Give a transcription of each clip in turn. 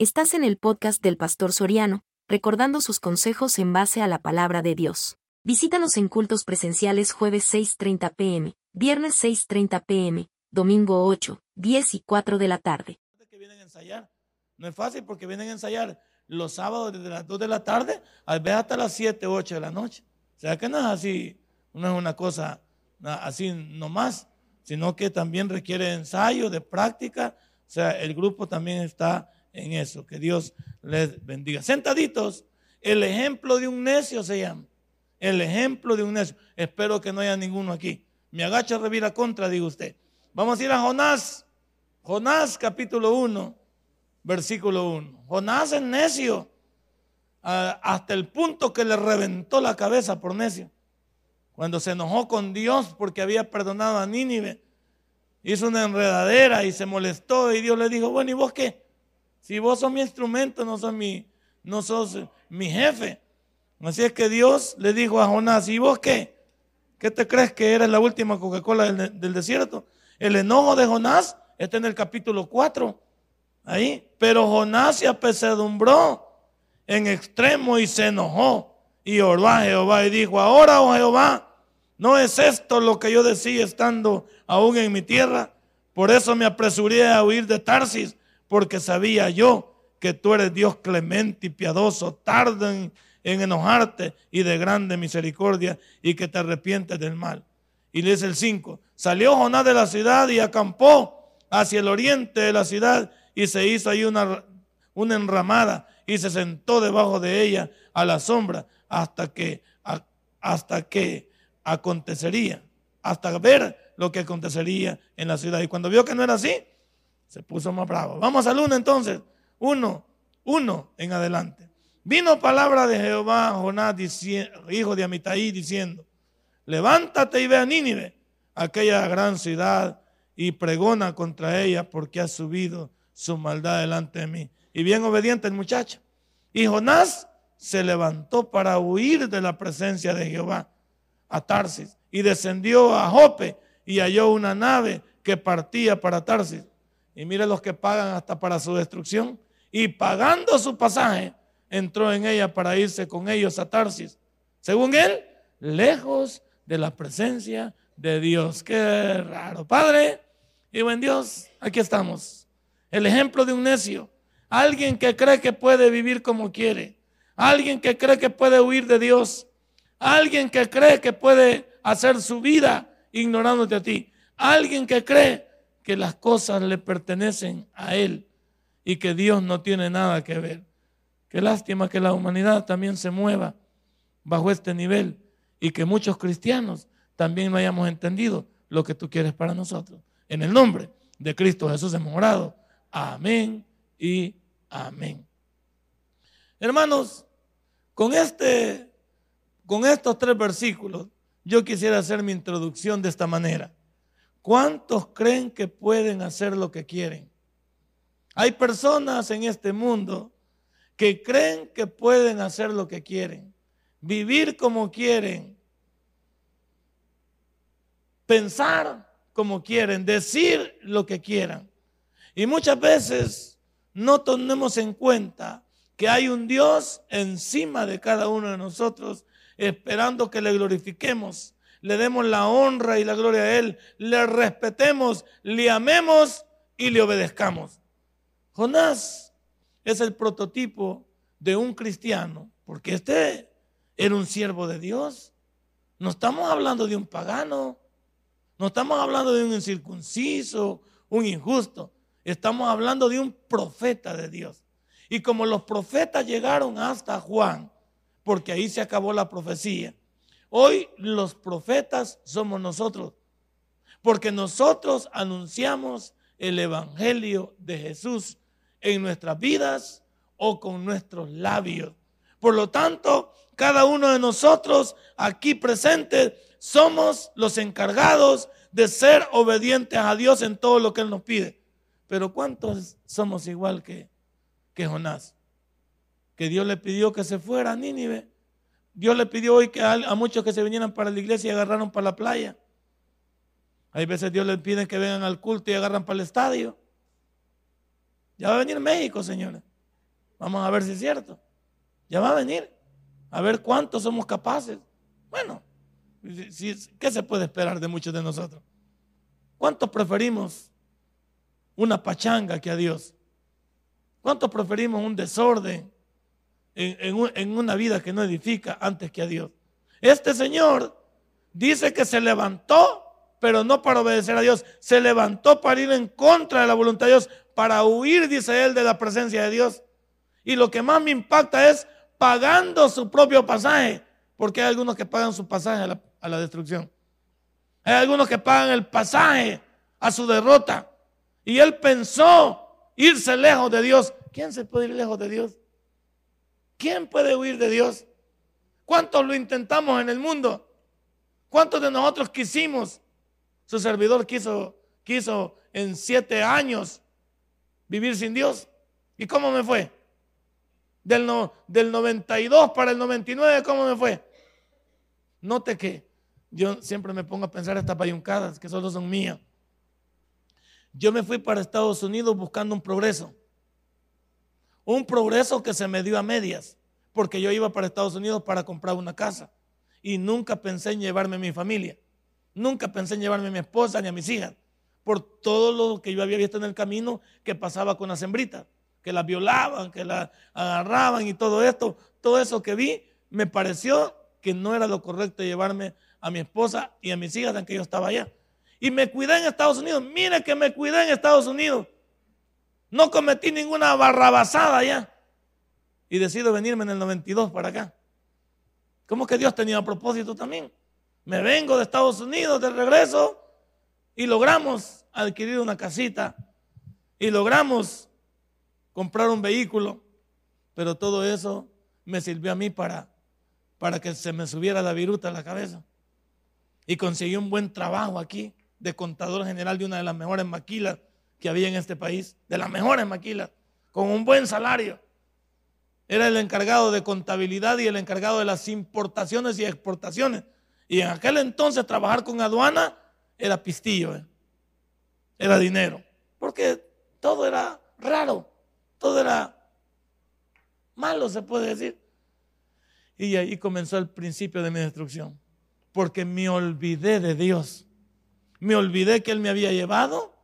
Estás en el podcast del Pastor Soriano, recordando sus consejos en base a la palabra de Dios. Visítanos en cultos presenciales jueves 6.30 pm, viernes 6.30 pm, domingo 8, 10 y 4 de la tarde. No es fácil porque vienen a ensayar los sábados desde las 2 de la tarde a ver hasta las 7, 8 de la noche. O sea que no es así, no es una cosa así nomás, sino que también requiere ensayo, de práctica. O sea, el grupo también está en eso. Que Dios les bendiga. Sentaditos, el ejemplo de un necio se llama. El ejemplo de un necio. Espero que no haya ninguno aquí. Me agacha revira contra, digo usted. Vamos a ir a Jonás. Jonás capítulo 1, versículo 1. Jonás es necio hasta el punto que le reventó la cabeza por necio. Cuando se enojó con Dios porque había perdonado a Nínive, hizo una enredadera y se molestó y Dios le dijo, bueno, ¿y vos qué? Si vos sos mi instrumento, no sos mi, no sos mi jefe. Así es que Dios le dijo a Jonás, ¿y vos qué? ¿Qué te crees que eres la última Coca-Cola del, desierto? El enojo de Jonás está en el capítulo 4. Ahí. Pero Jonás se apesadumbró en extremo y se enojó. Y oró a Jehová y dijo, ahora, oh Jehová, ¿no es esto lo que yo decía estando aún en mi tierra? Por eso me apresuré a huir de Tarsis porque sabía yo que tú eres Dios clemente y piadoso, tardo en, enojarte y de grande misericordia y que te arrepientes del mal. Y le dice el 5, salió Jonás de la ciudad y acampó hacia el oriente de la ciudad y se hizo ahí una, enramada y se sentó debajo de ella a la sombra hasta que, hasta que acontecería, hasta ver lo que acontecería en la ciudad. Y cuando vio que no era así, se puso más bravo. Vamos al uno entonces. Uno, uno en adelante. Vino palabra de Jehová a Jonás, hijo de Amitaí, diciendo, levántate y ve a Nínive, aquella gran ciudad, y pregona contra ella porque ha subido su maldad delante de mí. Y bien obediente el muchacho. Y Jonás se levantó para huir de la presencia de Jehová a Tarsis y descendió a Jope y halló una nave que partía para Tarsis y mire los que pagan hasta para su destrucción. Y pagando su pasaje, entró en ella para irse con ellos a Tarsis. Según él, lejos de la presencia de Dios. Qué raro. Padre y buen Dios, aquí estamos. El ejemplo de un necio. Alguien que cree que puede vivir como quiere. Alguien que cree que puede huir de Dios. Alguien que cree que puede hacer su vida ignorándote a ti. Alguien que cree que las cosas le pertenecen a Él y que Dios no tiene nada que ver. Qué lástima que la humanidad también se mueva bajo este nivel y que muchos cristianos también no hayamos entendido lo que tú quieres para nosotros. En el nombre de Cristo Jesús hemos orado. Amén y amén. Hermanos, con este con estos tres versículos yo quisiera hacer mi introducción de esta manera. ¿Cuántos creen que pueden hacer lo que quieren? Hay personas en este mundo que creen que pueden hacer lo que quieren, vivir como quieren, pensar como quieren, decir lo que quieran. Y muchas veces no tenemos en cuenta que hay un Dios encima de cada uno de nosotros esperando que le glorifiquemos le demos la honra y la gloria a Él, le respetemos, le amemos y le obedezcamos. Jonás es el prototipo de un cristiano, porque este era un siervo de Dios. No estamos hablando de un pagano, no estamos hablando de un incircunciso, un injusto, estamos hablando de un profeta de Dios. Y como los profetas llegaron hasta Juan, porque ahí se acabó la profecía, Hoy los profetas somos nosotros, porque nosotros anunciamos el Evangelio de Jesús en nuestras vidas o con nuestros labios. Por lo tanto, cada uno de nosotros aquí presentes somos los encargados de ser obedientes a Dios en todo lo que Él nos pide. Pero ¿cuántos somos igual que, que Jonás? Que Dios le pidió que se fuera a Nínive Dios le pidió hoy que a, muchos que se vinieran para la iglesia y agarraron para la playa. Hay veces Dios les pide que vengan al culto y agarran para el estadio. Ya va a venir México, señores. Vamos a ver si es cierto. Ya va a venir. A ver cuántos somos capaces. Bueno, ¿qué se puede esperar de muchos de nosotros? ¿Cuántos preferimos una pachanga que a Dios? ¿Cuántos preferimos un desorden en, una vida que no edifica antes que a Dios? Este Señor dice que se levantó, pero no para obedecer a Dios. Se levantó para ir en contra de la voluntad de Dios, para huir, dice él, de la presencia de Dios. Y lo que más me impacta es pagando su propio pasaje, porque hay algunos que pagan su pasaje a la destrucción. Hay algunos que pagan el pasaje a su derrota. Y él pensó irse lejos de Dios. ¿Quién se puede ir lejos de Dios? ¿Quién puede huir de Dios? ¿Cuántos lo intentamos en el mundo? ¿Cuántos de nosotros quisimos? Su servidor quiso, quiso en siete años vivir sin Dios. ¿Y cómo me fue? Del, del 92 para el 99, ¿cómo me fue? Note que yo siempre me pongo a pensar estas payuncadas que solo son mías. Yo me fui para Estados Unidos buscando un progreso. Un progreso que se me dio a medias, porque yo iba para Estados Unidos para comprar una casa y nunca pensé en llevarme a mi familia. Nunca pensé en llevarme a mi esposa ni a mis hijas, por todo lo que yo había visto en el camino que pasaba con las hembritas, que las violaban, que las agarraban y todo esto. Todo eso que vi me pareció que no era lo correcto llevarme a mi esposa y a mis hijas, aunque yo estaba allá. Y me cuidé en Estados Unidos. Mire que me cuidé en Estados Unidos. No cometí ninguna barrabasada allá. Y decido venirme en el 92 para acá. ¿Cómo que Dios tenía propósito también? Me vengo de Estados Unidos de regreso y logramos adquirir una casita y logramos comprar un vehículo, pero todo eso me sirvió a mí para, para que se me subiera la viruta a la cabeza. Y conseguí un buen trabajo aquí de contador general de una de las mejores maquilas que había en este país, de las mejores maquilas, con un buen salario. Era el encargado de contabilidad y el encargado de las importaciones y exportaciones. Y en aquel entonces trabajar con aduana era pistillo, ¿eh? era dinero, porque todo era raro, todo era malo, se puede decir. Y ahí comenzó el principio de mi destrucción, porque me olvidé de Dios, me olvidé que Él me había llevado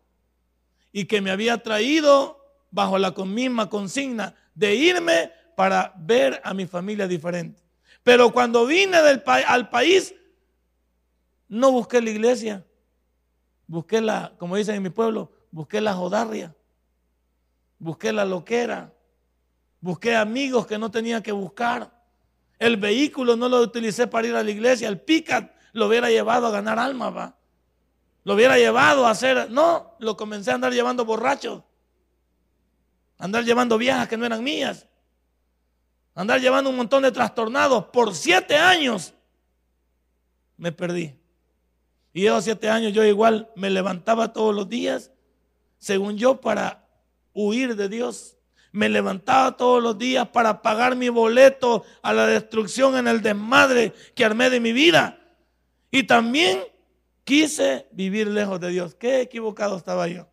y que me había traído bajo la misma consigna de irme para ver a mi familia diferente. Pero cuando vine al país, no busqué la iglesia. Busqué la, como dicen en mi pueblo, busqué la jodarria. Busqué la loquera. Busqué amigos que no tenía que buscar. El vehículo no lo utilicé para ir a la iglesia. El picat lo hubiera llevado a ganar alma, va. Lo hubiera llevado a hacer. No, lo comencé a andar llevando borrachos. Andar llevando viejas que no eran mías andar llevando un montón de trastornados por siete años, me perdí. Y esos siete años yo igual me levantaba todos los días, según yo, para huir de Dios. Me levantaba todos los días para pagar mi boleto a la destrucción en el desmadre que armé de mi vida. Y también quise vivir lejos de Dios. Qué equivocado estaba yo.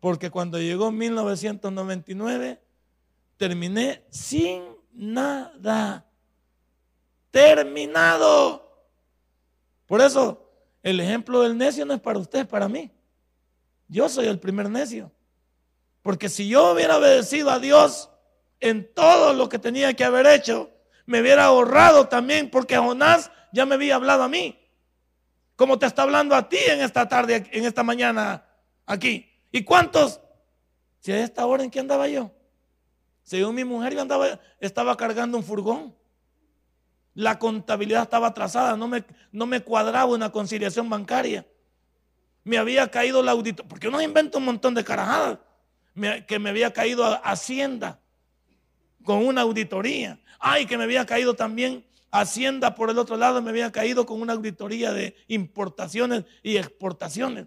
Porque cuando llegó 1999, terminé sin nada. Terminado. Por eso, el ejemplo del necio no es para usted, es para mí. Yo soy el primer necio. Porque si yo hubiera obedecido a Dios en todo lo que tenía que haber hecho, me hubiera ahorrado también, porque Jonás ya me había hablado a mí. Como te está hablando a ti en esta tarde, en esta mañana aquí. ¿Y cuántos? Si a esta hora en qué andaba yo. Según mi mujer, yo andaba, estaba cargando un furgón. La contabilidad estaba atrasada, no me, no me cuadraba una conciliación bancaria. Me había caído la auditoría, porque uno inventa un montón de carajadas, que me había caído Hacienda con una auditoría. Ay, que me había caído también Hacienda por el otro lado, me había caído con una auditoría de importaciones y exportaciones.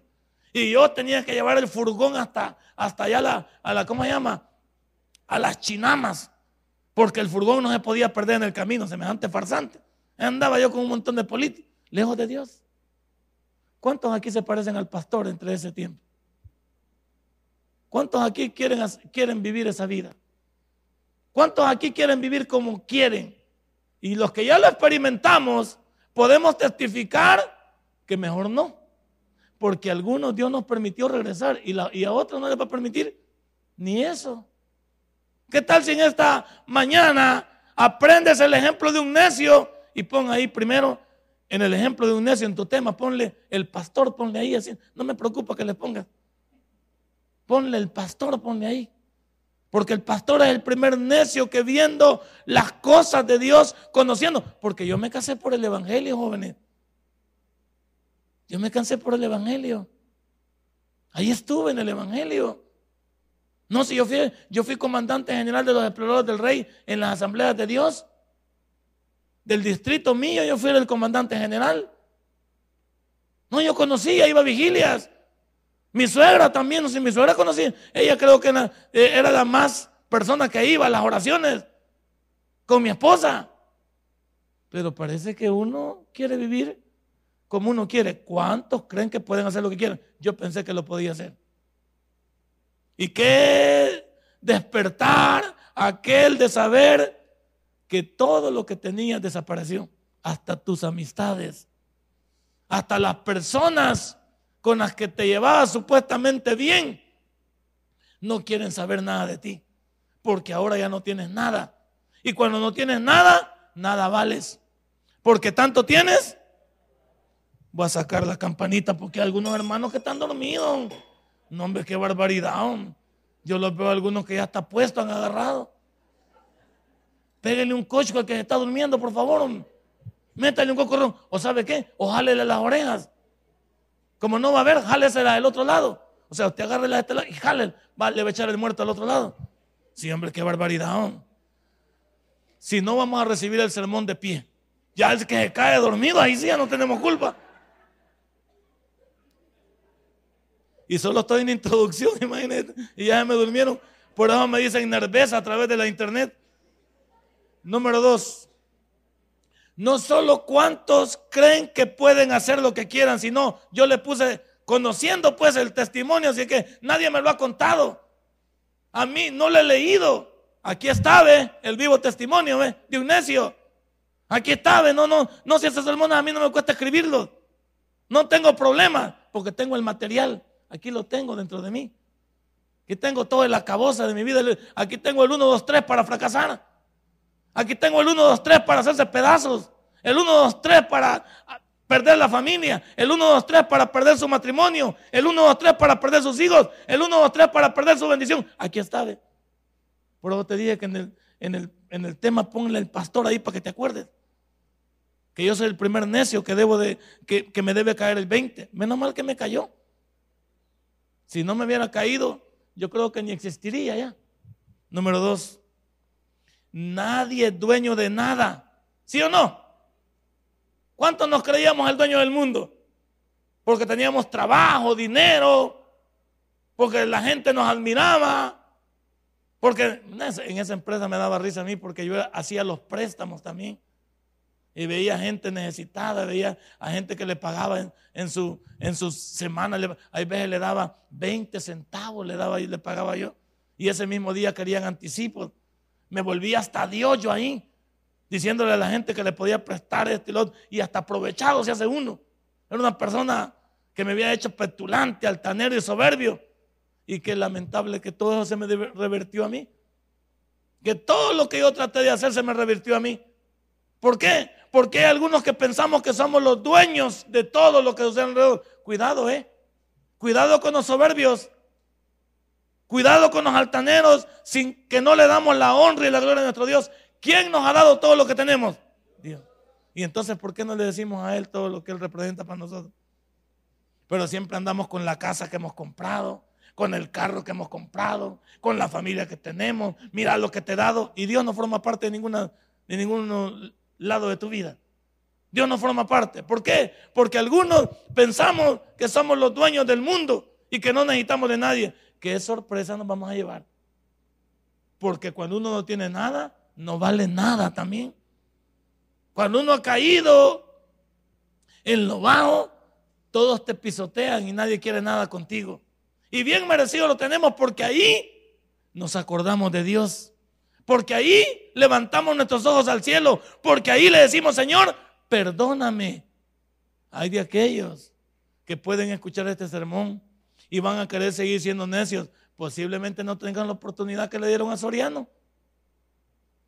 Y yo tenía que llevar el furgón hasta, hasta allá a la, ¿cómo se llama? a las chinamas, porque el furgón no se podía perder en el camino, semejante farsante. Andaba yo con un montón de políticos, lejos de Dios. ¿Cuántos aquí se parecen al pastor entre ese tiempo? ¿Cuántos aquí quieren, quieren vivir esa vida? ¿Cuántos aquí quieren vivir como quieren? Y los que ya lo experimentamos, podemos testificar que mejor no. Porque a algunos Dios nos permitió regresar y, a otros no les va a permitir ni eso. ¿Qué tal si en esta mañana aprendes el ejemplo de un necio y pon ahí primero en el ejemplo de un necio en tu tema, ponle el pastor, ponle ahí así. No me preocupa que le pongas. Ponle el pastor, ponle ahí. Porque el pastor es el primer necio que viendo las cosas de Dios, conociendo. Porque yo me casé por el Evangelio, jóvenes. Yo me cansé por el Evangelio. Ahí estuve en el Evangelio. No, si yo fui, yo fui comandante general de los exploradores del rey en las asambleas de Dios. Del distrito mío, yo fui el comandante general. No, yo conocía, iba a vigilias. Mi suegra también, no sé, mi suegra conocía. Ella creo que era, eh, era la más persona que iba a las oraciones con mi esposa. Pero parece que uno quiere vivir como uno quiere. ¿Cuántos creen que pueden hacer lo que quieren? Yo pensé que lo podía hacer. ¿Y qué despertar aquel de saber que todo lo que tenías desapareció? Hasta tus amistades, hasta las personas con las que te llevabas supuestamente bien, no quieren saber nada de ti, porque ahora ya no tienes nada. Y cuando no tienes nada, nada vales. Porque tanto tienes, voy a sacar la campanita porque hay algunos hermanos que están dormidos. No, hombre, qué barbaridad. Yo los veo a algunos que ya está puesto, han agarrado. Pégale un coche al que está durmiendo, por favor. Métale un cocorrón. ¿O sabe qué? O jálele las orejas. Como no va a haber, jálesela del otro lado. O sea, usted agarre la de este lado y jale, va, le va a echar el muerto al otro lado. Sí, hombre, qué barbaridad. Si no vamos a recibir el sermón de pie, ya el que se cae dormido, ahí sí ya no tenemos culpa. Y solo estoy en introducción, imagínate. Y ya me durmieron. Por eso me dicen nervesa a través de la internet. Número dos. No solo cuántos creen que pueden hacer lo que quieran, sino yo le puse conociendo pues el testimonio, así que nadie me lo ha contado. A mí no lo he leído. Aquí está. El vivo testimonio, ¿ve? De un necio. Aquí está. No, no, no, si ese sermón a mí no me cuesta escribirlo. No tengo problema porque tengo el material. Aquí lo tengo dentro de mí. Aquí tengo todo la caboza de mi vida. Aquí tengo el 1, 2, 3 para fracasar. Aquí tengo el 1, 2, 3 para hacerse pedazos. El 1, 2, 3 para perder la familia. El 1, 2, 3 para perder su matrimonio. El 1, 2, 3 para perder sus hijos. El 1, 2, 3 para perder su bendición. Aquí está. ¿ve? Por eso te dije que en el, en, el, en el tema ponle el pastor ahí para que te acuerdes. Que yo soy el primer necio que, debo de, que, que me debe caer el 20. Menos mal que me cayó. Si no me hubiera caído, yo creo que ni existiría ya. Número dos, nadie es dueño de nada. ¿Sí o no? ¿Cuántos nos creíamos el dueño del mundo? Porque teníamos trabajo, dinero, porque la gente nos admiraba, porque en esa empresa me daba risa a mí porque yo hacía los préstamos también y veía gente necesitada, veía a gente que le pagaba en, su, en sus semanas, hay veces le daba 20 centavos, le daba y le pagaba yo. Y ese mismo día querían anticipos. Me volví hasta Dios yo ahí, diciéndole a la gente que le podía prestar este y lo otro, y hasta aprovechado se hace uno. Era una persona que me había hecho petulante, altanero y soberbio. Y que lamentable que todo eso se me revertió a mí. Que todo lo que yo traté de hacer se me revirtió a mí. ¿Por qué? Porque hay algunos que pensamos que somos los dueños de todo lo que sucede alrededor. Cuidado, eh. Cuidado con los soberbios. Cuidado con los altaneros sin que no le damos la honra y la gloria a nuestro Dios. ¿Quién nos ha dado todo lo que tenemos? Dios. Y entonces, ¿por qué no le decimos a Él todo lo que Él representa para nosotros? Pero siempre andamos con la casa que hemos comprado, con el carro que hemos comprado, con la familia que tenemos. Mira lo que te he dado. Y Dios no forma parte de ninguna, de ninguno lado de tu vida. Dios no forma parte. ¿Por qué? Porque algunos pensamos que somos los dueños del mundo y que no necesitamos de nadie. ¿Qué sorpresa nos vamos a llevar? Porque cuando uno no tiene nada, no vale nada también. Cuando uno ha caído en lo bajo, todos te pisotean y nadie quiere nada contigo. Y bien merecido lo tenemos porque ahí nos acordamos de Dios. Porque ahí levantamos nuestros ojos al cielo. Porque ahí le decimos, Señor, perdóname. Hay de aquellos que pueden escuchar este sermón y van a querer seguir siendo necios. Posiblemente no tengan la oportunidad que le dieron a Soriano.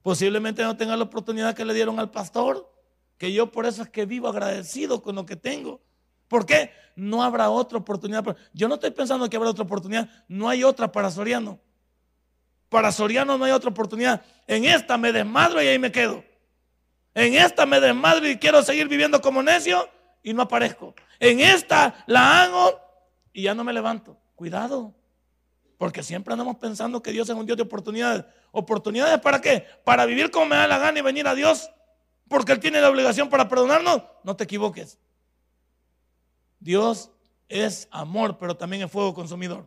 Posiblemente no tengan la oportunidad que le dieron al pastor. Que yo por eso es que vivo agradecido con lo que tengo. ¿Por qué? No habrá otra oportunidad. Yo no estoy pensando que habrá otra oportunidad. No hay otra para Soriano. Para Soriano no hay otra oportunidad. En esta me desmadro y ahí me quedo. En esta me desmadro y quiero seguir viviendo como necio y no aparezco. En esta la hago y ya no me levanto. Cuidado. Porque siempre andamos pensando que Dios es un Dios de oportunidades. ¿Oportunidades para qué? Para vivir como me da la gana y venir a Dios. Porque Él tiene la obligación para perdonarnos. No te equivoques. Dios es amor, pero también es fuego consumidor.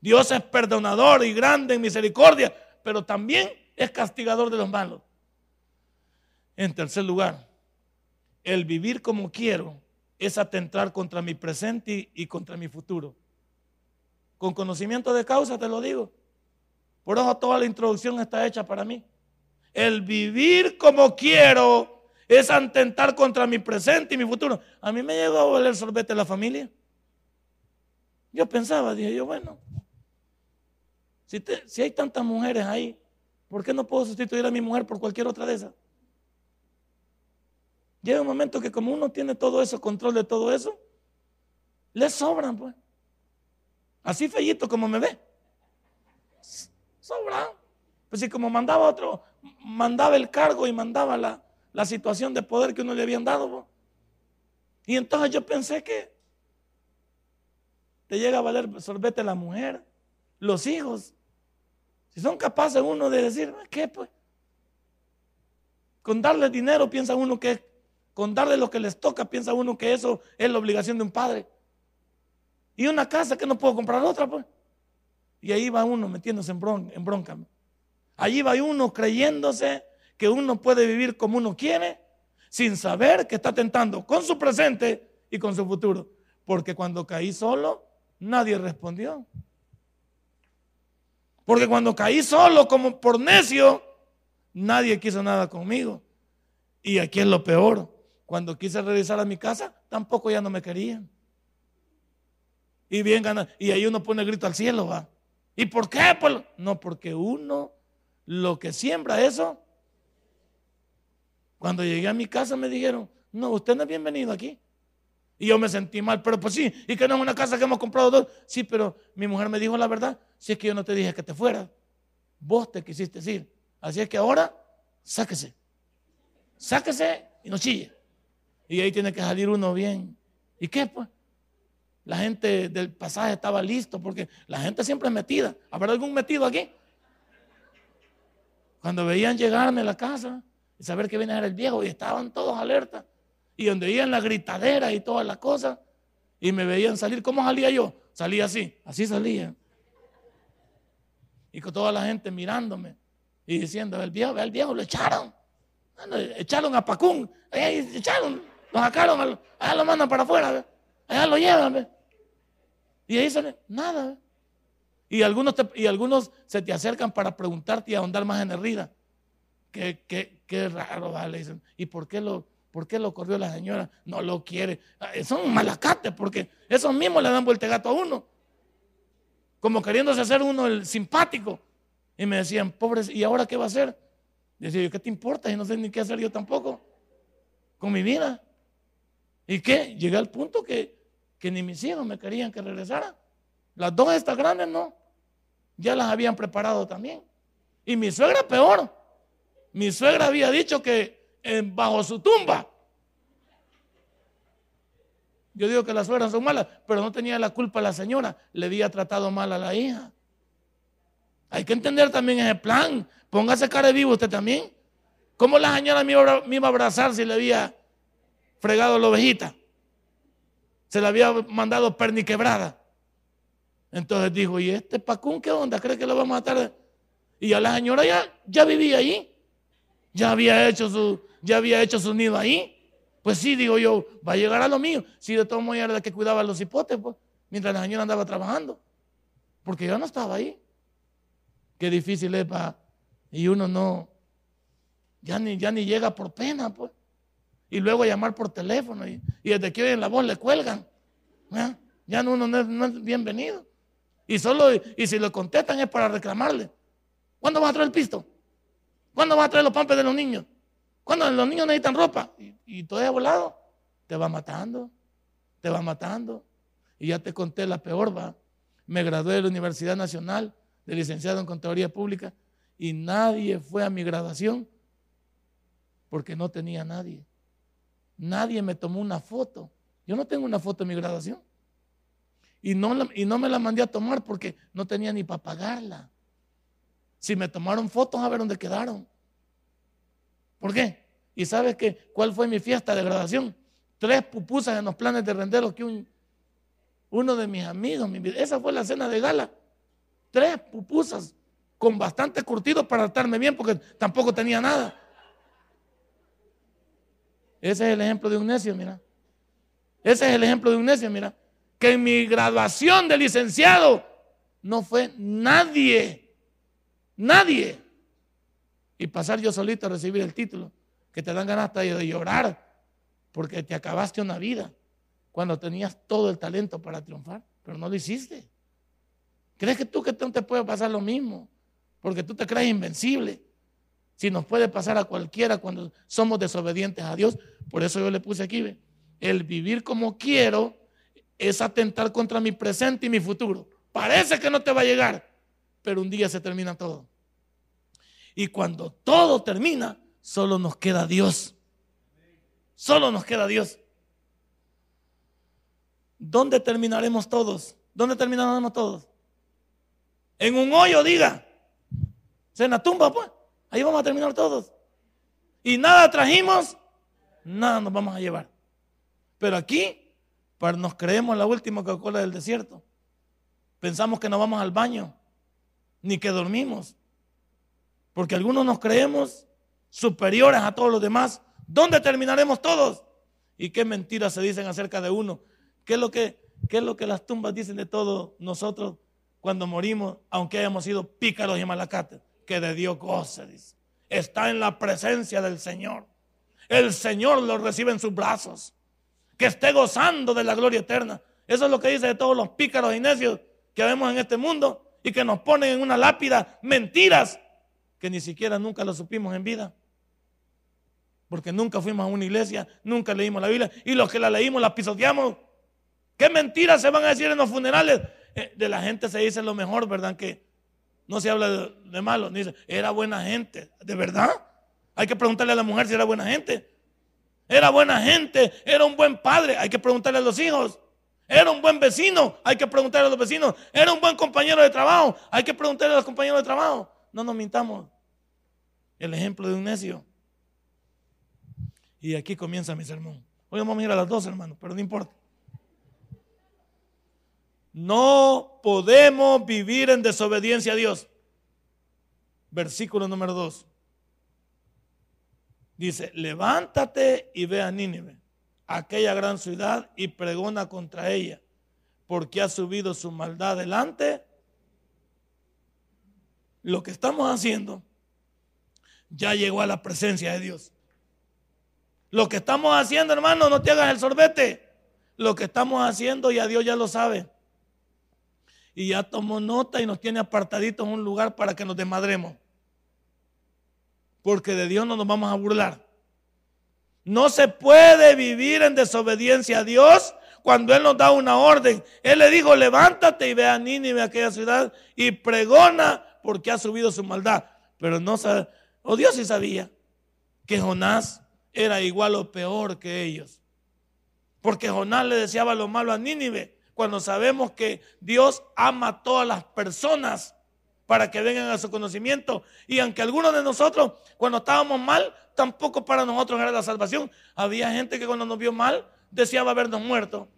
Dios es perdonador y grande en misericordia, pero también es castigador de los malos. En tercer lugar, el vivir como quiero es atentar contra mi presente y, contra mi futuro. Con conocimiento de causa te lo digo. Por eso toda la introducción está hecha para mí. El vivir como quiero es atentar contra mi presente y mi futuro. A mí me llegó a valer sorbete la familia. Yo pensaba, dije yo, bueno, si, si hay tantas mujeres ahí, ¿por qué no puedo sustituir a mi mujer por cualquier otra de esas? Llega un momento que como uno tiene todo eso, control de todo eso, le sobran, pues. Así fellito como me ve. Sobran. Pues si como mandaba otro, mandaba el cargo y mandaba la, la situación de poder que uno le habían dado. Y entonces yo pensé que te llega a valer sorbete la mujer, los hijos. Si son capaces uno de decir, ¿qué pues? Con darle dinero piensa uno que, con darle lo que les toca, piensa uno que eso es la obligación de un padre. Y una casa que no puedo comprar otra, pues. Y ahí va uno metiéndose en, en bronca. Allí va uno creyéndose que uno puede vivir como uno quiere sin saber que está tentando con su presente y con su futuro. Porque cuando caí solo, nadie respondió. Porque cuando caí solo como por necio, nadie quiso nada conmigo. Y aquí es lo peor. Cuando quise regresar a mi casa, tampoco ya no me querían. Y bien y ahí uno pone grito al cielo, va. ¿Y por qué? Pues, no, porque uno lo que siembra eso, cuando llegué a mi casa me dijeron, no, usted no es bienvenido aquí. Y yo me sentí mal, pero pues sí, y que no es una casa que hemos comprado dos. Sí, pero mi mujer me dijo la verdad, si es que yo no te dije que te fueras, vos te quisiste ir. Así es que ahora, sáquese. Sáquese y no chille. Y ahí tiene que salir uno bien. ¿Y qué pues? La gente del pasaje estaba listo porque la gente siempre es metida. ¿Habrá algún metido aquí? Cuando veían llegarme a la casa, y saber que viene el viejo y estaban todos alerta. Y donde oían la gritadera y todas las cosas, y me veían salir, ¿cómo salía yo? Salía así, así salía. Y con toda la gente mirándome y diciendo, el viejo, el viejo, lo echaron. Echaron a Pacún, echaron, lo sacaron, allá lo mandan para afuera, allá lo llevan. Y ahí sale, nada. Y algunos, y algunos se te acercan para preguntarte y ahondar más en herida. Qué, qué, qué raro, ¿vale? Dicen, ¿y por qué, lo, por qué lo corrió la señora? No lo quiere. Son malacates porque esos mismos le dan vuelta gato a uno. Como queriéndose hacer uno el simpático. Y me decían, pobres, ¿y ahora qué va a hacer? Decía yo, ¿qué te importa? Y no sé ni qué hacer yo tampoco con mi vida. ¿Y qué? Llegué al punto que, que ni mis hijos me querían que regresara. Las dos estas grandes no. Ya las habían preparado también. Y mi suegra peor. Mi suegra había dicho que bajo su tumba. Yo digo que las suegras son malas, pero no tenía la culpa la señora. Le había tratado mal a la hija. Hay que entender también ese plan. Póngase cara de vivo usted también. ¿Cómo la señora me iba, a abrazar si le había fregado la ovejita? Se le había mandado perni quebrada. Entonces dijo, ¿y este pacún qué onda? ¿Cree que lo va a matar? Y a la señora ya, ya vivía allí ya había hecho su, ya había hecho su nido ahí. Pues sí, digo yo, va a llegar a lo mío. Si de todo modo era la que cuidaba los hipotes, pues, mientras la señora andaba trabajando. Porque yo no estaba ahí. Qué difícil es para Y uno no, ya ni, ya ni llega por pena, pues. Y luego llamar por teléfono. Y, desde que oyen la voz le cuelgan. Ya uno no es, bienvenido. Y solo, y si lo contestan es para reclamarle. ¿Cuándo vas a traer el pisto? ¿Cuándo vas a traer los pampes de los niños? ¿Cuándo los niños necesitan ropa? Y, y todo es volado. Te va matando. Te va matando. Y ya te conté la peor, va. Me gradué de la Universidad Nacional de licenciado en Contaduría Pública y nadie fue a mi graduación porque no tenía nadie. Nadie me tomó una foto. Yo no tengo una foto de mi graduación. Y no, y no me la mandé a tomar porque no tenía ni para pagarla. Si me tomaron fotos, a ver dónde quedaron. ¿Por qué? ¿Y sabes qué? ¿Cuál fue mi fiesta de graduación? Tres pupusas en los planes de renderos que un, uno de mis amigos, esa fue la cena de gala. Tres pupusas con bastante curtido para estarme bien porque tampoco tenía nada. Ese es el ejemplo de un necio, mira. Ese es el ejemplo de un necio, mira. Que en mi graduación de licenciado no fue nadie. Nadie. Y pasar yo solito a recibir el título, que te dan ganas hasta de llorar, porque te acabaste una vida cuando tenías todo el talento para triunfar, pero no lo hiciste. ¿Crees que tú que te puede pasar lo mismo? Porque tú te crees invencible. Si nos puede pasar a cualquiera cuando somos desobedientes a Dios, por eso yo le puse aquí, el vivir como quiero es atentar contra mi presente y mi futuro. Parece que no te va a llegar, pero un día se termina todo. Y cuando todo termina, solo nos queda Dios. Solo nos queda Dios. ¿Dónde terminaremos todos? ¿Dónde terminaremos todos? En un hoyo, diga. En la tumba, pues. Ahí vamos a terminar todos. Y nada trajimos, nada nos vamos a llevar. Pero aquí, para nos creemos la última Coca-Cola del desierto. Pensamos que no vamos al baño, ni que dormimos. Porque algunos nos creemos superiores a todos los demás. ¿Dónde terminaremos todos? ¿Y qué mentiras se dicen acerca de uno? ¿Qué es lo que, qué es lo que las tumbas dicen de todos nosotros cuando morimos, aunque hayamos sido pícaros y malacates? Que de Dios goce, dice. Está en la presencia del Señor. El Señor lo recibe en sus brazos. Que esté gozando de la gloria eterna. Eso es lo que dice de todos los pícaros y necios que vemos en este mundo y que nos ponen en una lápida mentiras que ni siquiera nunca lo supimos en vida. Porque nunca fuimos a una iglesia, nunca leímos la Biblia y los que la leímos la pisoteamos. ¿Qué mentiras se van a decir en los funerales? Eh, de la gente se dice lo mejor, ¿verdad? Que no se habla de, malo, dice, era buena gente. ¿De verdad? Hay que preguntarle a la mujer si era buena gente. Era buena gente, era un buen padre, hay que preguntarle a los hijos. Era un buen vecino, hay que preguntarle a los vecinos. Era un buen compañero de trabajo, hay que preguntarle a los compañeros de trabajo. No nos mintamos. El ejemplo de un necio. Y aquí comienza mi sermón. Hoy vamos a ir a las dos, hermanos, pero no importa. No podemos vivir en desobediencia a Dios. Versículo número 2. Dice, levántate y ve a Nínive, aquella gran ciudad, y pregona contra ella, porque ha subido su maldad delante. Lo que estamos haciendo ya llegó a la presencia de Dios. Lo que estamos haciendo, hermano, no te hagas el sorbete. Lo que estamos haciendo ya Dios ya lo sabe y ya tomó nota y nos tiene apartaditos en un lugar para que nos desmadremos. Porque de Dios no nos vamos a burlar. No se puede vivir en desobediencia a Dios cuando Él nos da una orden. Él le dijo, levántate y ve a Nínive, aquella ciudad, y pregona porque ha subido su maldad. Pero no sabe, o Dios sí sabía que Jonás era igual o peor que ellos. Porque Jonás le deseaba lo malo a Nínive cuando sabemos que Dios ama a todas las personas para que vengan a su conocimiento. Y aunque algunos de nosotros, cuando estábamos mal, tampoco para nosotros era la salvación. Había gente que cuando nos vio mal, deseaba vernos muertos.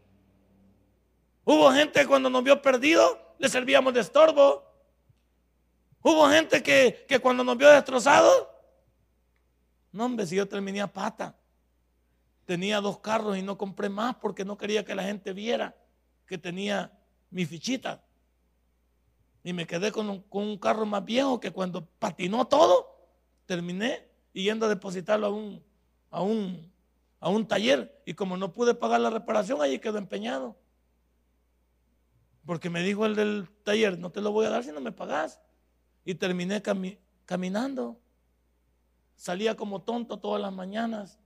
Hubo gente que cuando nos vio perdidos, le servíamos de estorbo. Hubo gente que, que cuando nos vio destrozados, no hombre, si yo terminé a pata. Tenía dos carros y no compré más porque no quería que la gente viera que tenía mi fichita. Y me quedé con un, con un carro más viejo que cuando patinó todo, terminé yendo a depositarlo a un, a un, a un taller. Y como no pude pagar la reparación, allí quedó empeñado. Porque me dijo el del taller, no te lo voy a dar si no me pagas. Y terminé caminando. Salía como tonto todas las mañanas,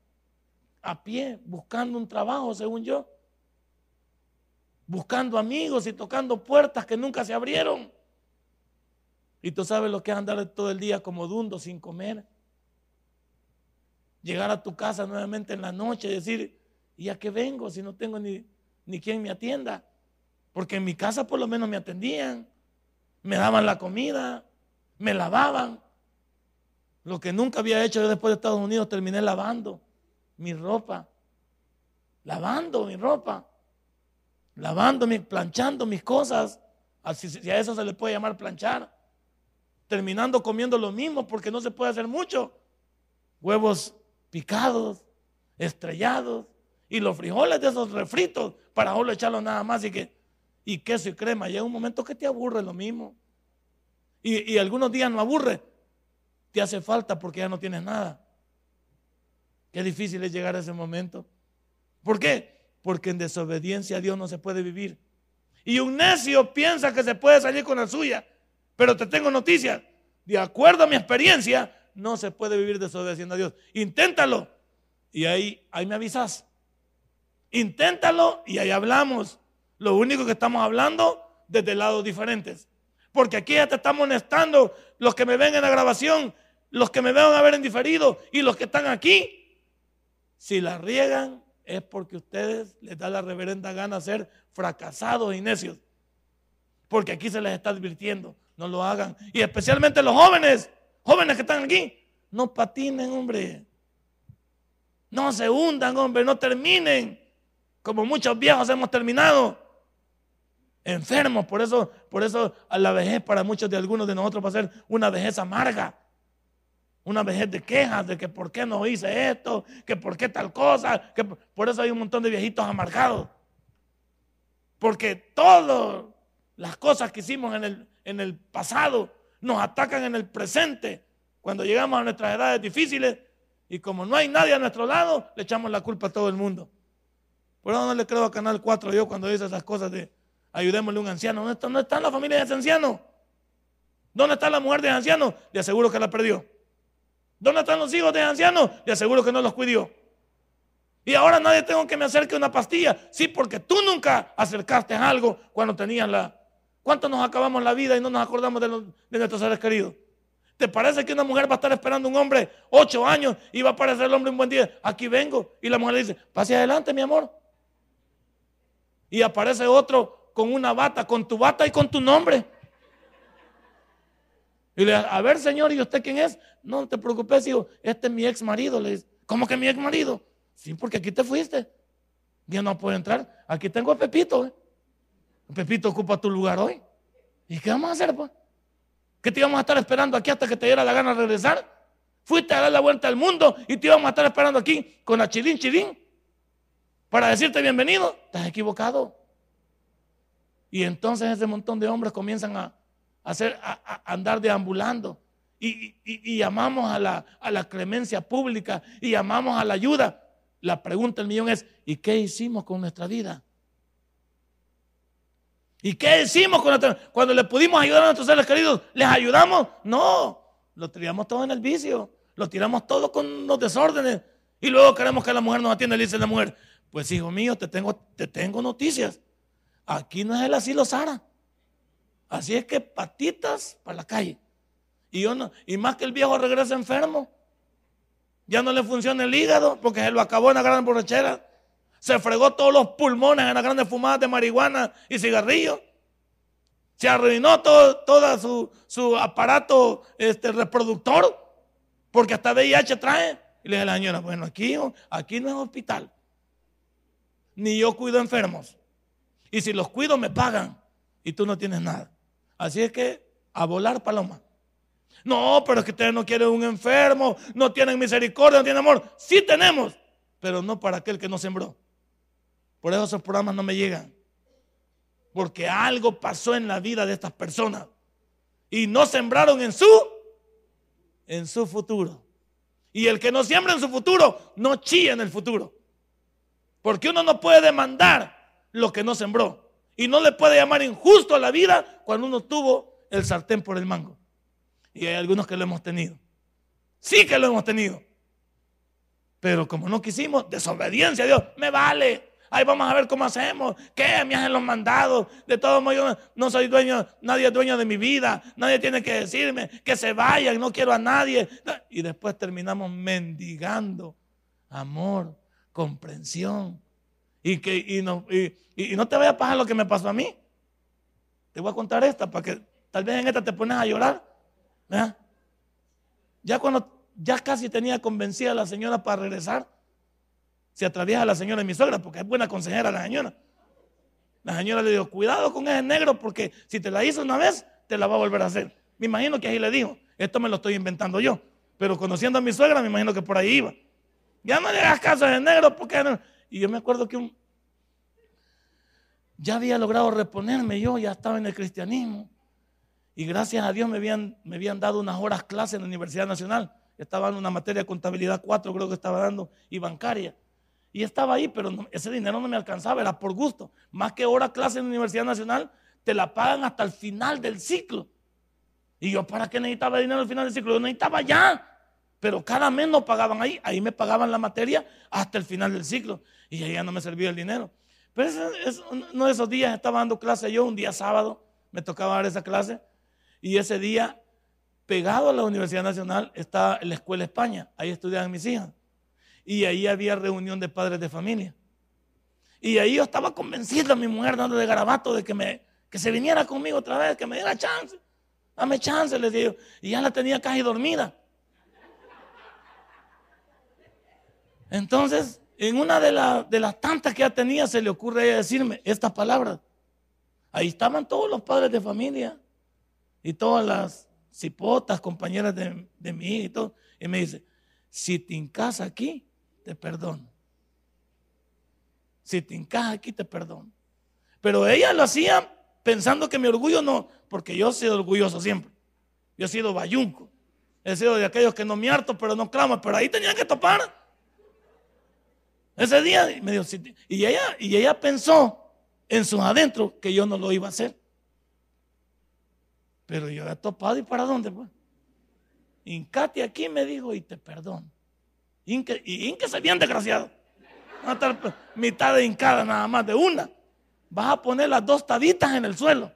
a pie, buscando un trabajo, según yo. Buscando amigos y tocando puertas que nunca se abrieron. Y tú sabes lo que es andar todo el día como dundo sin comer. Llegar a tu casa nuevamente en la noche y decir, ¿y a qué vengo si no tengo ni, ni quien me atienda? Porque en mi casa por lo menos me atendían, me daban la comida, me lavaban. Lo que nunca había hecho yo después de Estados Unidos, terminé lavando mi ropa. Lavando mi ropa. Lavando, planchando mis cosas. Si a eso se le puede llamar planchar. Terminando comiendo lo mismo porque no se puede hacer mucho. Huevos picados, estrellados. Y los frijoles de esos refritos para solo echarlos nada más y que y queso y crema. Llega un momento que te aburre lo mismo. Y, y algunos días no aburre. Te hace falta porque ya no tienes nada. Qué difícil es llegar a ese momento. ¿Por qué? Porque en desobediencia a Dios no se puede vivir. Y un necio piensa que se puede salir con la suya. Pero te tengo noticias. De acuerdo a mi experiencia, no se puede vivir desobedeciendo a Dios. Inténtalo. Y ahí, ahí me avisas. Inténtalo y ahí hablamos. Lo único que estamos hablando desde lados diferentes. Porque aquí ya te estamos molestando los que me ven en la grabación, los que me ven a ver en diferido y los que están aquí. Si la riegan es porque ustedes les da la reverenda gana ser fracasados y necios. Porque aquí se les está advirtiendo, no lo hagan. Y especialmente los jóvenes, jóvenes que están aquí, no patinen, hombre. No se hundan, hombre, no terminen. Como muchos viejos hemos terminado enfermos. Por eso, por eso a la vejez para muchos de algunos de nosotros va a ser una vejez amarga. Una vejez de quejas de que por qué no hice esto, que por qué tal cosa. Que por eso hay un montón de viejitos amargados. Porque todas las cosas que hicimos en el, en el pasado nos atacan en el presente. Cuando llegamos a nuestras edades difíciles y como no hay nadie a nuestro lado, le echamos la culpa a todo el mundo. Por eso no le creo a Canal 4 yo cuando dice esas cosas de ayudémosle a un anciano. ¿Dónde está, ¿Dónde está la familia de ese anciano? ¿Dónde está la mujer de ese anciano? Le aseguro que la perdió. ¿Dónde están los hijos de ese anciano? Le aseguro que no los cuidó. Y ahora nadie tengo que me acerque una pastilla. Sí, porque tú nunca acercaste algo cuando tenías la... ¿Cuánto nos acabamos la vida y no nos acordamos de, de nuestros seres queridos? ¿Te parece que una mujer va a estar esperando a un hombre ocho años y va a aparecer el hombre un buen día? Aquí vengo. Y la mujer le dice, pase adelante, mi amor. Y aparece otro con una bata, con tu bata y con tu nombre. Y le a ver, señor, ¿y usted quién es? No te preocupes, hijo, este es mi ex marido. Le dice, ¿cómo que mi ex marido? Sí, porque aquí te fuiste. Ya no puede entrar. Aquí tengo a Pepito. ¿eh? Pepito ocupa tu lugar hoy. ¿Y qué vamos a hacer, pues? ¿Qué te íbamos a estar esperando aquí hasta que te diera la gana de regresar? Fuiste a dar la vuelta al mundo y te íbamos a estar esperando aquí con la chilín chilín para decirte bienvenido. Estás equivocado. Y entonces ese montón de hombres comienzan a, hacer, a, andar deambulando. Y, llamamos a la, a la clemencia pública y llamamos a la ayuda. La pregunta del millón es, ¿y qué hicimos con nuestra vida? ¿Y qué hicimos con nuestra, cuando le pudimos ayudar a nuestros seres queridos? ¿Les ayudamos? No, lo tiramos todo en el vicio, lo tiramos todo con los desórdenes. Y luego queremos que la mujer nos atienda y le dice la mujer, pues hijo mío, te tengo, te tengo noticias. Aquí no es el asilo Sara. Así es que patitas para la calle. Y, yo no, y más que el viejo regresa enfermo. Ya no le funciona el hígado porque se lo acabó en la gran borrachera. Se fregó todos los pulmones en las grandes fumadas de marihuana y cigarrillos. Se arruinó todo, todo su, aparato este, reproductor porque hasta VIH trae. Y le dije a la señora, bueno, aquí, aquí no es hospital. Ni yo cuido enfermos. Y si los cuido, me pagan. Y tú no tienes nada. Así es que a volar paloma. No, pero es que ustedes no quieren un enfermo, no tienen misericordia, no tienen amor. Sí tenemos, pero no para aquel que no sembró. Por eso esos programas no me llegan. Porque algo pasó en la vida de estas personas y no sembraron en su en su futuro. Y el que no siembra en su futuro no chilla en el futuro. Porque uno no puede demandar lo que no sembró. Y no le puede llamar injusto a la vida cuando uno tuvo el sartén por el mango. Y hay algunos que lo hemos tenido. Sí que lo hemos tenido. Pero como no quisimos, desobediencia a Dios, me vale. Ahí vamos a ver cómo hacemos. ¿Qué? Me hacen los mandados. De todos modos, yo no soy dueño, nadie es dueño de mi vida. Nadie tiene que decirme que se vayan, no quiero a nadie. Y después terminamos mendigando amor, comprensión. Y, que, y, no, y, no te vaya a pasar lo que me pasó a mí. Te voy a contar esta para que tal vez en esta te pones a llorar. Ya cuando ya casi tenía convencida a la señora para regresar, se atraviesa la señora de mi suegra, porque es buena consejera la señora. La señora le dijo, cuidado con ese negro, porque si te la hizo una vez, te la va a volver a hacer. Me imagino que ahí le dijo, esto me lo estoy inventando yo, pero conociendo a mi suegra, me imagino que por ahí iba. Ya no le hagas caso a ese negro, porque... No? Y yo me acuerdo que ya había logrado reponerme yo, ya estaba en el cristianismo. Y gracias a Dios me habían, me habían dado unas horas clase en la Universidad Nacional. Estaba en una materia de contabilidad 4, creo que estaba dando, y bancaria. Y estaba ahí, pero ese dinero no me alcanzaba, era por gusto. Más que hora clase en la Universidad Nacional, te la pagan hasta el final del ciclo. Y yo, ¿para qué necesitaba dinero al final del ciclo? Yo necesitaba ya. Pero cada mes no pagaban ahí. Ahí me pagaban la materia hasta el final del ciclo. Y ya no me servía el dinero. Pero ese, uno de esos días estaba dando clase yo, un día sábado, me tocaba dar esa clase. Y ese día, pegado a la Universidad Nacional, está la Escuela España. Ahí estudiaban mis hijas y ahí había reunión de padres de familia. Y ahí yo estaba convencido a mi mujer dando de garabato de que, me, que se viniera conmigo otra vez, que me diera chance. Dame chance, les digo. Y ya la tenía casi dormida. Entonces, en una de, de las tantas que ya tenía, se le ocurre a ella decirme estas palabras. Ahí estaban todos los padres de familia y todas las cipotas, compañeras de, de hija y todo. Y me dice, si te encas aquí, te perdono. Si te encaja aquí, te perdono. Pero ella lo hacía pensando que mi orgullo no, porque yo he sido orgulloso siempre. Yo he sido bayunco. He sido de aquellos que no me harto, pero no clamo. Pero ahí tenía que topar. Ese día me dijo, y ella, pensó en sus adentros que yo no lo iba a hacer. Pero yo he topado y para dónde, pues. Incate aquí me dijo y te perdono. Inque, y Inque se bien desgraciado. Va a estar mitad de hincada nada más de una. Vas a poner las dos tabitas en el suelo.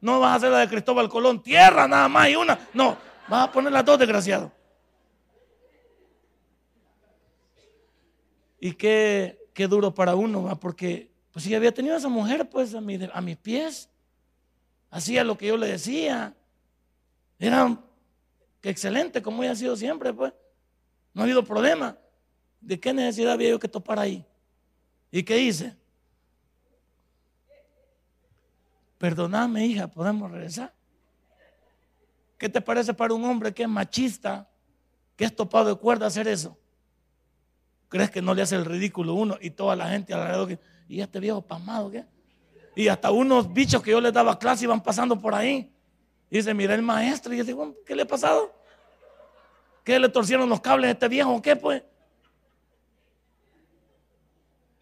No vas a hacer la de Cristóbal Colón, tierra nada más y una. No, vas a poner las dos, desgraciado. Y qué, qué duro para uno, ¿va? porque pues si había tenido a esa mujer pues a, a mis pies, hacía lo que yo le decía. Era excelente como ella ha sido siempre, pues. No ha habido problema. ¿De qué necesidad había yo que topar ahí? ¿Y qué hice? Perdóname, hija, podemos regresar. ¿Qué te parece para un hombre que es machista, que es topado de cuerda hacer eso? ¿Crees que no le hace el ridículo uno y toda la gente alrededor? ¿Y este viejo pasmado qué? Y hasta unos bichos que yo les daba clase iban pasando por ahí. Y dice, mira el maestro. Y yo digo, ¿qué le ha pasado? ¿Qué le torcieron los cables a este viejo o qué pues?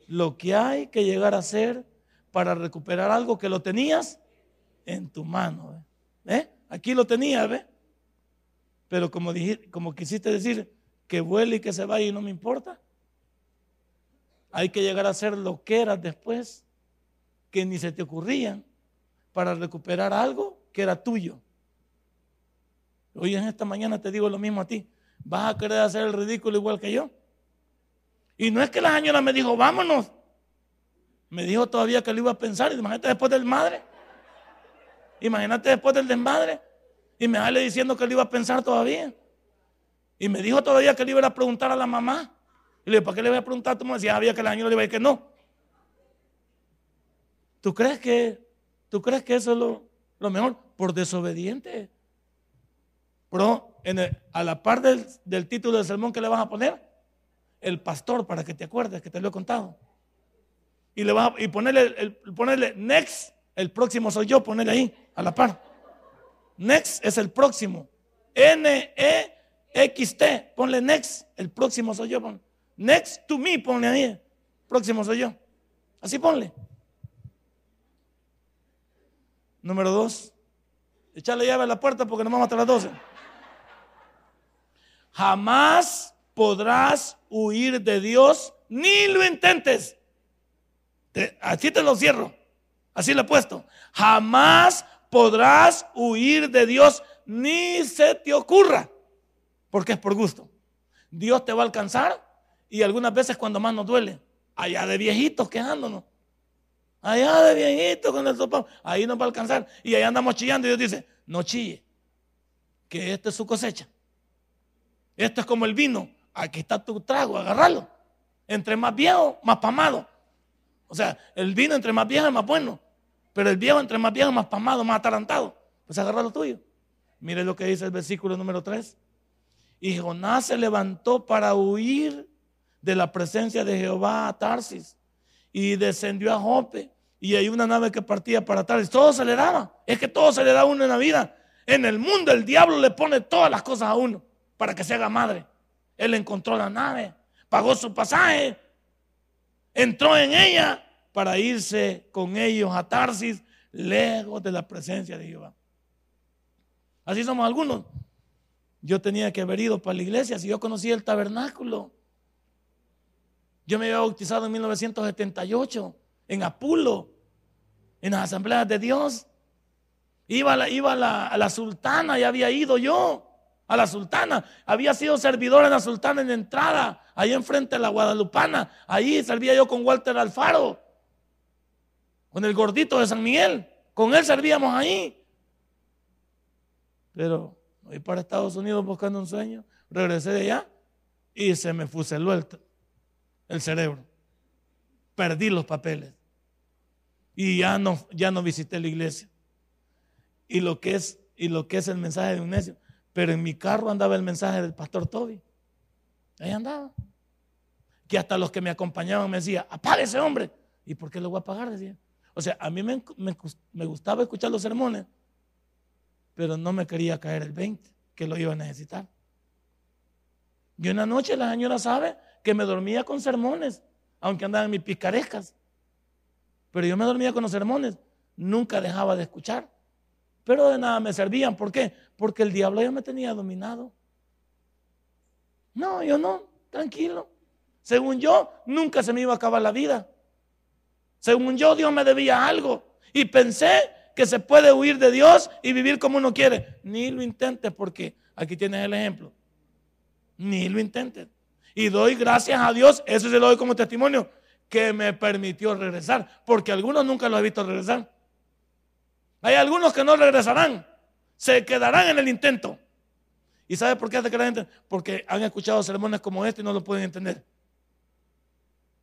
Lo que hay que llegar a hacer para recuperar algo que lo tenías en tu mano. ¿eh? Aquí lo tenías, ¿ves? Pero como, dijiste, como quisiste decir, que vuele y que se vaya y no me importa. Hay que llegar a que eras después, que ni se te ocurrían, para recuperar algo que era tuyo. Hoy en esta mañana te digo lo mismo a ti. ¿Vas a querer hacer el ridículo igual que yo? Y no es que la señora me dijo, vámonos. Me dijo todavía que lo iba a pensar. Imagínate después del madre. Imagínate después del desmadre. Y me sale diciendo que lo iba a pensar todavía. Y me dijo todavía que le iba a preguntar a la mamá. Y le dije, ¿para qué le voy a preguntar a tu mamá? Si había que la señora le iba a decir que no. ¿Tú crees que, tú crees que eso es lo, lo mejor? Por desobediente. Pero a la par del, título del sermón que le vas a poner, el pastor, para que te acuerdes que te lo he contado. Y, le vas a, y ponerle, el, ponerle next, el próximo soy yo, ponerle ahí, a la par. Next es el próximo. N-E-X-T. Ponle next. El próximo soy yo. Next to me, ponle ahí. Próximo soy yo. Así ponle. Número dos. Echarle llave a la puerta porque no vamos hasta las 12. Jamás podrás huir de Dios ni lo intentes. así te lo cierro. Así lo he puesto. Jamás podrás huir de Dios ni se te ocurra. Porque es por gusto. Dios te va a alcanzar y algunas veces cuando más nos duele. Allá de viejitos quejándonos. Allá de viejitos con el sopa. Ahí nos va a alcanzar. Y ahí andamos chillando y Dios dice, no chille. Que esta es su cosecha. Esto es como el vino. Aquí está tu trago, agárralo. Entre más viejo, más pamado. O sea, el vino entre más viejo es más bueno. Pero el viejo entre más viejo, más pamado, más atarantado. Pues agarra lo tuyo. Mire lo que dice el versículo número 3. Y Jonás se levantó para huir de la presencia de Jehová a Tarsis y descendió a Jope. Y hay una nave que partía para Tarsis. Todo se le daba. Es que todo se le da a uno en la vida. En el mundo el diablo le pone todas las cosas a uno para que se haga madre. Él encontró la nave, pagó su pasaje, entró en ella para irse con ellos a Tarsis, lejos de la presencia de Jehová. Así somos algunos. Yo tenía que haber ido para la iglesia si yo conocía el tabernáculo. Yo me había bautizado en 1978 en Apulo, en las asambleas de Dios. Iba, a la, iba a la sultana y había ido yo a la sultana. Había sido servidor en la sultana en entrada, ahí enfrente de la Guadalupana. Ahí servía yo con Walter Alfaro con el gordito de San Miguel. Con él servíamos ahí. Pero voy para Estados Unidos buscando un sueño. Regresé de allá y se me fuseló el, el cerebro. Perdí los papeles. Y ya no, ya no visité la iglesia. Y lo que es, y lo que es el mensaje de un necio. Pero en mi carro andaba el mensaje del pastor Toby. Ahí andaba. Que hasta los que me acompañaban me decían, apague ese hombre. ¿Y por qué lo voy a apagar? Decía. O sea, a mí me, gustaba escuchar los sermones, pero no me quería caer el 20, que lo iba a necesitar. Y una noche la señora sabe que me dormía con sermones, aunque andaba en mis picarescas. Pero yo me dormía con los sermones, nunca dejaba de escuchar. Pero de nada me servían. ¿Por qué? Porque el diablo ya me tenía dominado. No, yo no, tranquilo. Según yo, nunca se me iba a acabar la vida. Según yo, Dios me debía algo. Y pensé que se puede huir de Dios y vivir como uno quiere. Ni lo intentes porque aquí tienes el ejemplo. Ni lo intentes. Y doy gracias a Dios, eso se lo doy como testimonio, que me permitió regresar. Porque algunos nunca lo he visto regresar. Hay algunos que no regresarán. Se quedarán en el intento. ¿Y sabe por qué se quedan Porque han escuchado sermones como este y no lo pueden entender.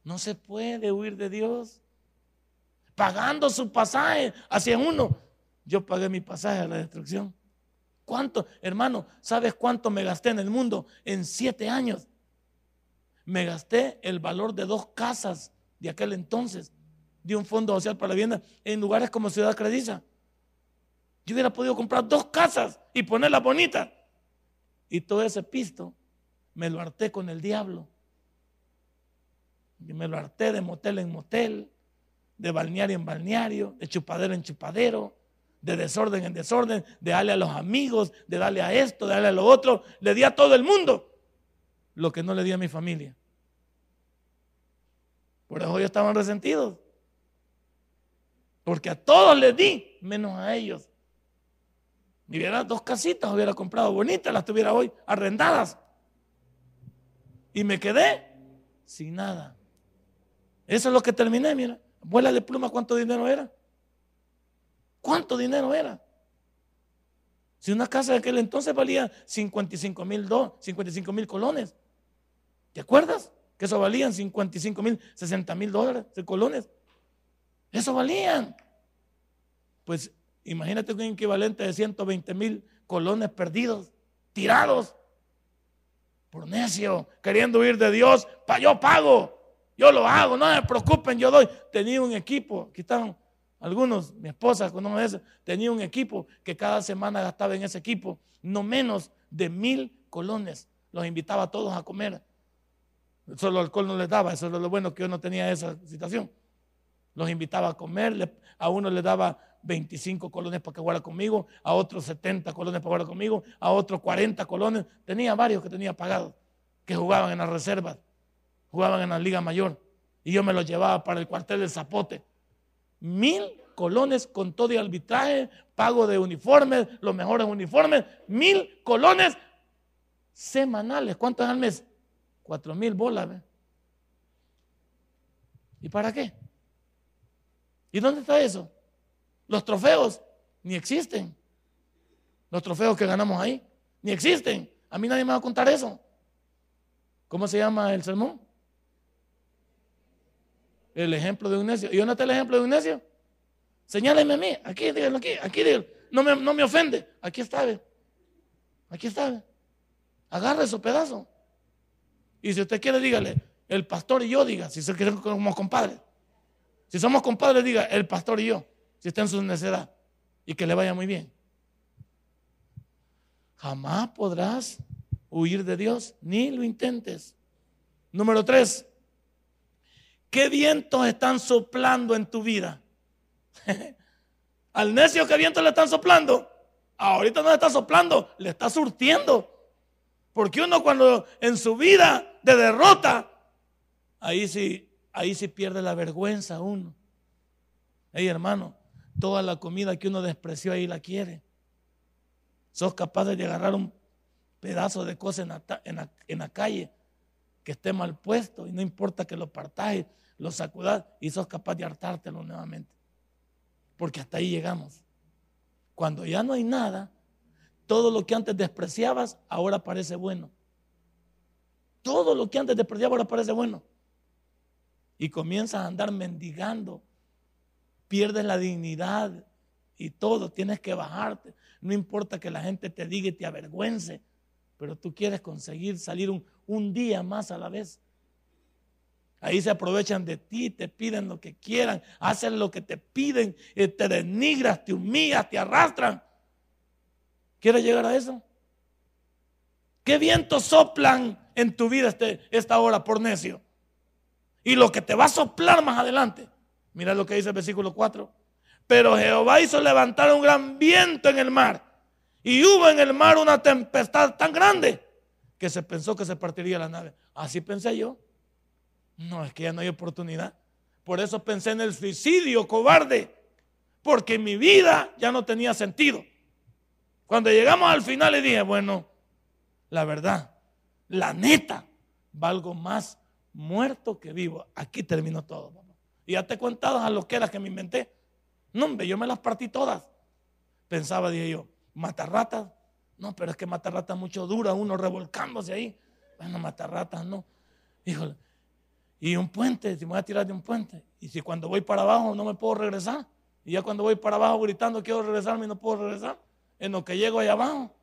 No se puede huir de Dios pagando su pasaje hacia uno. Yo pagué mi pasaje a la destrucción. ¿Cuánto, hermano? ¿Sabes cuánto me gasté en el mundo en siete años? Me gasté el valor de dos casas de aquel entonces, de un fondo social para la vivienda, en lugares como Ciudad Crediza. Yo hubiera podido comprar dos casas y ponerlas bonitas. Y todo ese pisto me lo harté con el diablo. Y me lo harté de motel en motel de balneario en balneario, de chupadero en chupadero, de desorden en desorden, de darle a los amigos, de darle a esto, de darle a lo otro. Le di a todo el mundo lo que no le di a mi familia. Por eso ellos estaban resentidos. Porque a todos les di, menos a ellos. Si hubiera dos casitas, hubiera comprado bonitas, las tuviera hoy arrendadas. Y me quedé sin nada. Eso es lo que terminé, mira. Vuela de pluma, ¿cuánto dinero era? ¿Cuánto dinero era? Si una casa de aquel entonces valía 55 mil 55 mil colones. ¿Te acuerdas? Que eso valían 55 mil, 60 mil dólares de colones. Eso valían. Pues imagínate un equivalente de 120 mil colones perdidos, tirados. Por necio, queriendo huir de Dios, yo pago. Yo lo hago, no me preocupen, yo doy. Tenía un equipo, aquí están Algunos, mi esposa, cuando me dice, tenía un equipo que cada semana gastaba en ese equipo no menos de mil colones. Los invitaba a todos a comer. Solo alcohol no les daba, eso es lo bueno que yo no tenía esa situación. Los invitaba a comer, a uno le daba 25 colones para que jugara conmigo, a otros 70 colones para jugar conmigo, a otros 40 colones. Tenía varios que tenía pagados, que jugaban en las reservas, jugaban en la Liga Mayor. Y yo me los llevaba para el cuartel del Zapote. Mil colones con todo el arbitraje, pago de uniformes, los mejores uniformes, mil colones semanales. ¿Cuántos al mes? Cuatro mil bolas. ¿Y para qué? ¿Y dónde está eso? Los trofeos ni existen. Los trofeos que ganamos ahí ni existen. A mí nadie me va a contar eso. ¿Cómo se llama el sermón? El ejemplo de un necio. ¿Y dónde está el ejemplo de un necio? Señáleme a mí. Aquí, díganlo aquí. Aquí. No me, no me ofende. Aquí está. Aquí está. Agarre su pedazo. Y si usted quiere, dígale, el pastor y yo, diga, si como compadres. Si somos compadres, diga, el pastor y yo si está en su necedad y que le vaya muy bien. Jamás podrás huir de Dios, ni lo intentes. Número tres, ¿qué vientos están soplando en tu vida? Al necio, ¿qué vientos le están soplando? Ahorita no le está soplando, le está surtiendo. Porque uno cuando en su vida de derrota, ahí sí, ahí sí pierde la vergüenza uno. Hermano, Toda la comida que uno despreció ahí la quiere. Sos capaz de agarrar un pedazo de cosa en la, calle que esté mal puesto y no importa que lo partáis, lo sacudas y sos capaz de hartártelo nuevamente. Porque hasta ahí llegamos. Cuando ya no hay nada, todo lo que antes despreciabas ahora parece bueno. Todo lo que antes despreciabas ahora parece bueno. Y comienzas a andar mendigando pierdes la dignidad y todo, tienes que bajarte. No importa que la gente te diga y te avergüence, pero tú quieres conseguir salir un, día más a la vez. Ahí se aprovechan de ti, te piden lo que quieran, hacen lo que te piden, eh, te denigras, te humillas, te arrastran. ¿Quieres llegar a eso? ¿Qué vientos soplan en tu vida este, esta hora por necio? Y lo que te va a soplar más adelante Mira lo que dice el versículo 4. Pero Jehová hizo levantar un gran viento en el mar. Y hubo en el mar una tempestad tan grande que se pensó que se partiría la nave. Así pensé yo. No, es que ya no hay oportunidad. Por eso pensé en el suicidio cobarde. Porque mi vida ya no tenía sentido. Cuando llegamos al final le dije, bueno, la verdad, la neta, valgo más muerto que vivo. Aquí terminó todo. Y ya te he contado a lo que era que me inventé. No, hombre, yo me las partí todas. Pensaba, dije yo, matar ratas. No, pero es que matar ratas mucho dura, uno revolcándose ahí. Bueno, matar ratas, no. Híjole. Y un puente, si me voy a tirar de un puente. Y si cuando voy para abajo no me puedo regresar. Y ya cuando voy para abajo gritando quiero regresarme y no puedo regresar. En lo que llego allá abajo.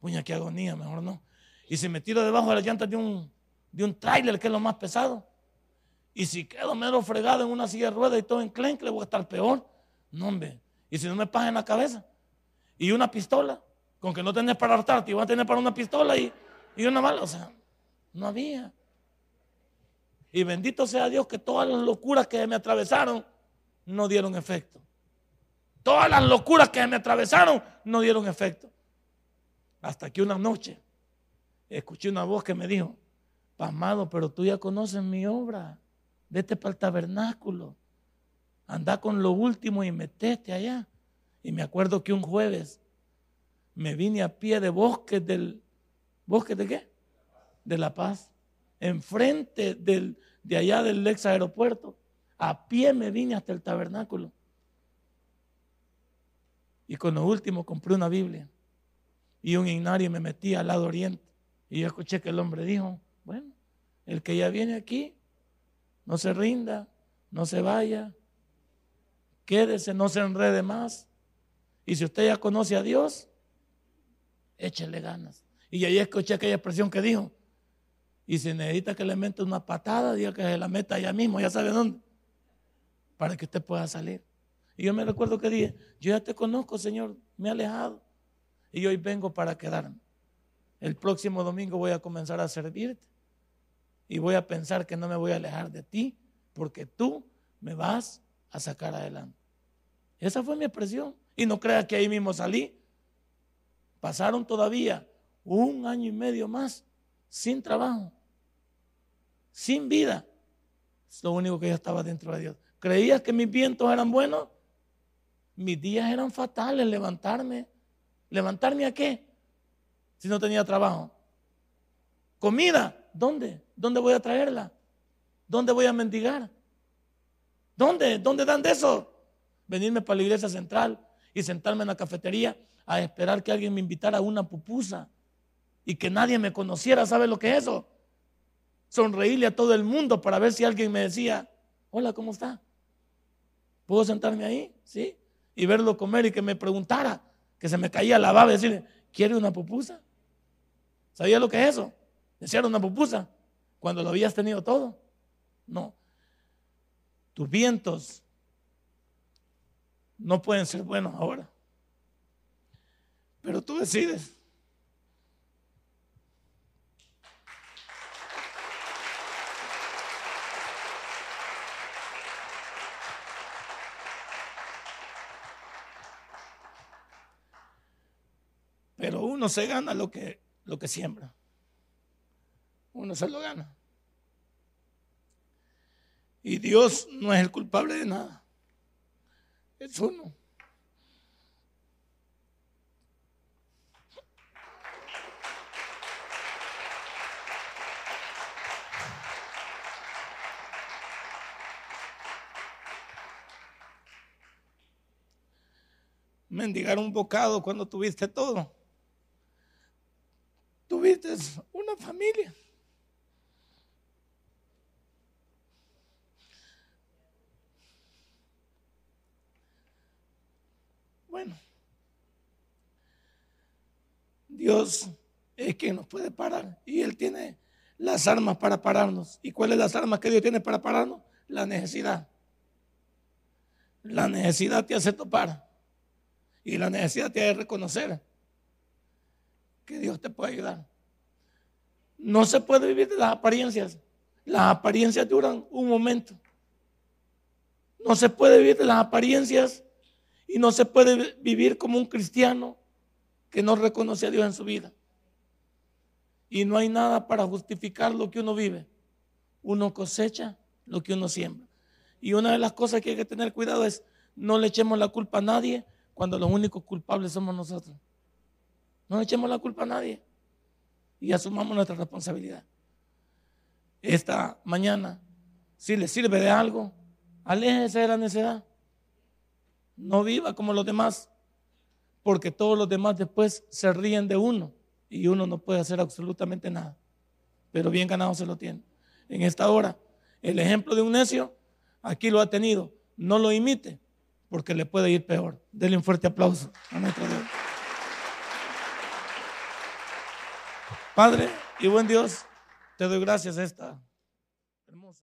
Puña, qué agonía, mejor no. Y si me tiro debajo de las llantas de un, de un tráiler, que es lo más pesado. Y si quedo mero fregado en una silla de ruedas y todo en le voy a estar peor. No, hombre. Y si no me paga en la cabeza. Y una pistola. Con que no tenés para hartarte, y vas a tener para una pistola y, y una mala. O sea, no había. Y bendito sea Dios que todas las locuras que me atravesaron no dieron efecto. Todas las locuras que me atravesaron no dieron efecto. Hasta que una noche escuché una voz que me dijo, pasmado, pero tú ya conoces mi obra vete para el tabernáculo, anda con lo último y metete allá. Y me acuerdo que un jueves me vine a pie de bosque del, ¿bosque de qué? De La Paz, enfrente del, de allá del ex aeropuerto. A pie me vine hasta el tabernáculo. Y con lo último compré una Biblia y un ignario y me metí al lado oriente. Y yo escuché que el hombre dijo, bueno, el que ya viene aquí, no se rinda, no se vaya, quédese, no se enrede más. Y si usted ya conoce a Dios, échele ganas. Y ahí escuché aquella expresión que dijo. Y si necesita que le meta una patada, diga que se la meta allá mismo, ya sabe dónde. Para que usted pueda salir. Y yo me recuerdo que dije, yo ya te conozco, Señor, me he alejado. Y hoy vengo para quedarme. El próximo domingo voy a comenzar a servirte. Y voy a pensar que no me voy a alejar de ti, porque tú me vas a sacar adelante. Esa fue mi expresión. Y no creas que ahí mismo salí. Pasaron todavía un año y medio más sin trabajo, sin vida. Es lo único que yo estaba dentro de Dios. ¿Creías que mis vientos eran buenos? Mis días eran fatales, levantarme. ¿Levantarme a qué? Si no tenía trabajo. Comida, ¿dónde? ¿Dónde voy a traerla? ¿Dónde voy a mendigar? ¿Dónde? ¿Dónde dan de eso? Venirme para la iglesia central y sentarme en la cafetería a esperar que alguien me invitara a una pupusa y que nadie me conociera. ¿Sabe lo que es eso? Sonreírle a todo el mundo para ver si alguien me decía, hola, ¿cómo está? ¿Puedo sentarme ahí? ¿Sí? Y verlo comer y que me preguntara, que se me caía la baba y decirle, ¿quiere una pupusa? ¿Sabía lo que es eso? Desear una pupusa cuando lo habías tenido todo. No. Tus vientos no pueden ser buenos ahora. Pero tú decides. Pero uno se gana lo que, lo que siembra. Uno se lo gana. Y Dios no es el culpable de nada. Es uno. mendigar un bocado cuando tuviste todo. Tuviste una familia. Bueno, Dios es quien nos puede parar y Él tiene las armas para pararnos. ¿Y cuáles las armas que Dios tiene para pararnos? La necesidad. La necesidad te hace topar y la necesidad te hace reconocer que Dios te puede ayudar. No se puede vivir de las apariencias. Las apariencias duran un momento. No se puede vivir de las apariencias y no se puede vivir como un cristiano que no reconoce a Dios en su vida. Y no hay nada para justificar lo que uno vive. Uno cosecha lo que uno siembra. Y una de las cosas que hay que tener cuidado es no le echemos la culpa a nadie cuando los únicos culpables somos nosotros. No le echemos la culpa a nadie y asumamos nuestra responsabilidad. Esta mañana, si le sirve de algo, aléjese de la necedad. No viva como los demás, porque todos los demás después se ríen de uno y uno no puede hacer absolutamente nada. Pero bien ganado se lo tiene. En esta hora, el ejemplo de un necio, aquí lo ha tenido. No lo imite, porque le puede ir peor. Denle un fuerte aplauso a nuestro Dios. Padre y buen Dios, te doy gracias esta.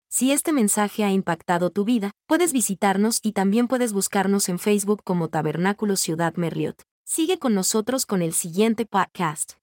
Si este mensaje ha impactado tu vida, puedes visitarnos y también puedes buscarnos en Facebook como Tabernáculo Ciudad Merliot. Sigue con nosotros con el siguiente podcast.